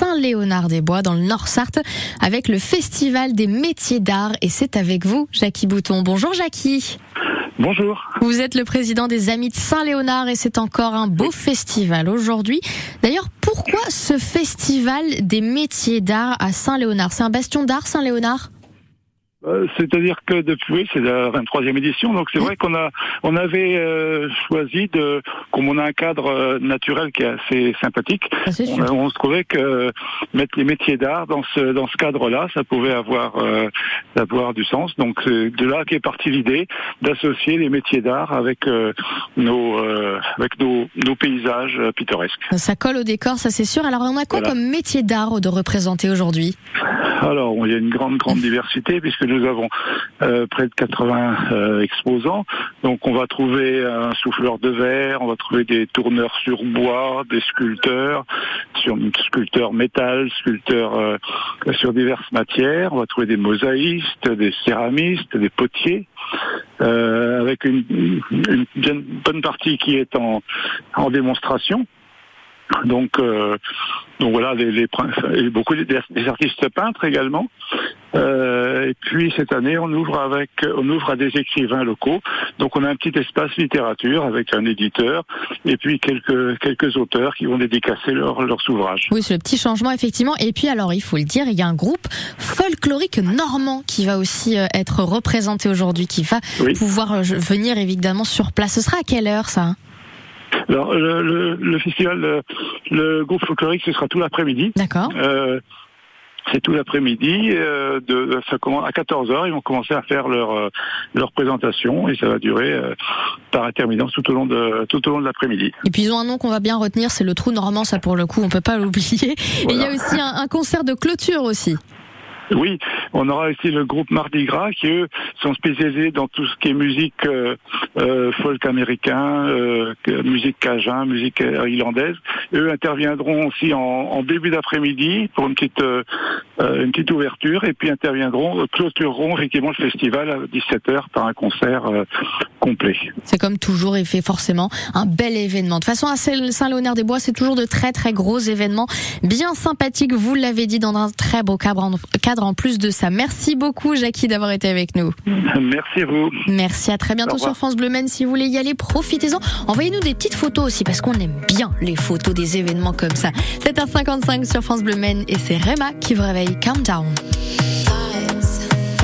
Saint-Léonard-des-Bois dans le Nord-Sarthe avec le Festival des métiers d'art et c'est avec vous, Jackie Bouton. Bonjour Jackie. Bonjour. Vous êtes le président des Amis de Saint-Léonard et c'est encore un beau festival aujourd'hui. D'ailleurs, pourquoi ce festival des métiers d'art à Saint-Léonard? C'est un bastion d'art, Saint-Léonard? Euh, c'est-à-dire que depuis, c'est la 23e édition, donc c'est vrai qu'on a, on avait euh, choisi de, comme on a un cadre euh, naturel qui est assez sympathique, ah, on, se trouvait que mettre les métiers d'art dans ce dans ce cadre-là, ça pouvait avoir avoir du sens. Donc c'est de là qu'est partie l'idée d'associer les métiers d'art avec nos avec nos, nos paysages pittoresques. Ça colle au décor, ça c'est sûr. Alors on a quoi comme métier d'art de représenter aujourd'hui? Alors il y a une grande grande diversité puisque nous avons euh, près de 80 euh, exposants. Donc on va trouver un souffleur de verre, on va trouver des tourneurs sur bois, des sculpteurs, sur sculpteurs métal, sculpteurs euh, sur diverses matières. On va trouver des mosaïstes, des céramistes, des potiers. avec une, bonne partie qui est en, en démonstration. Donc, donc voilà, les, les, beaucoup des, artistes peintres également. Euh, et puis cette année, on ouvre avec, on ouvre à des écrivains locaux. Donc on a un petit espace littérature avec un éditeur et puis quelques quelques auteurs qui vont dédicacer leurs leurs ouvrages. Oui, c'est le petit changement effectivement. Et puis alors, il faut le dire, il y a un groupe folklorique normand qui va aussi euh, être représenté aujourd'hui, qui va pouvoir euh, venir évidemment sur place. Ce sera à quelle heure ça? Alors, le, le, festival, le, groupe folklorique, ce sera tout l'après-midi. D'accord. Euh, c'est tout l'après-midi. Euh, de, ça commence à 14 h Ils vont commencer à faire leur euh, leur présentation et ça va durer euh, par intermittence tout au long de tout au long de l'après-midi. Et puis ils ont un nom qu'on va bien retenir, c'est le Trou Normand. Ça pour le coup, on peut pas l'oublier. Et il y a aussi un concert de clôture aussi. Oui, on aura aussi le groupe Mardi Gras qui eux sont spécialisés dans tout ce qui est musique euh, euh folk américain, euh, musique cajun, musique irlandaise. Eux interviendront aussi en, en début d'après-midi pour une petite euh, euh, une petite ouverture et puis interviendront clôtureront effectivement le festival à 17h par un concert complet. C'est comme toujours et fait forcément un bel événement. De toute façon à Saint-Léonard-des-Bois, c'est toujours de très très gros événements bien sympathiques, vous l'avez dit dans un très beau cadre en plus de ça. Merci beaucoup, Jackie, d'avoir été avec nous. Merci à vous. Merci, à très bientôt sur France Bleu Men. Si vous voulez y aller, profitez-en. Envoyez-nous des petites photos aussi, parce qu'on aime bien les photos des événements comme ça. 7h55 sur France Bleu Men et c'est Rema qui vous réveille Countdown.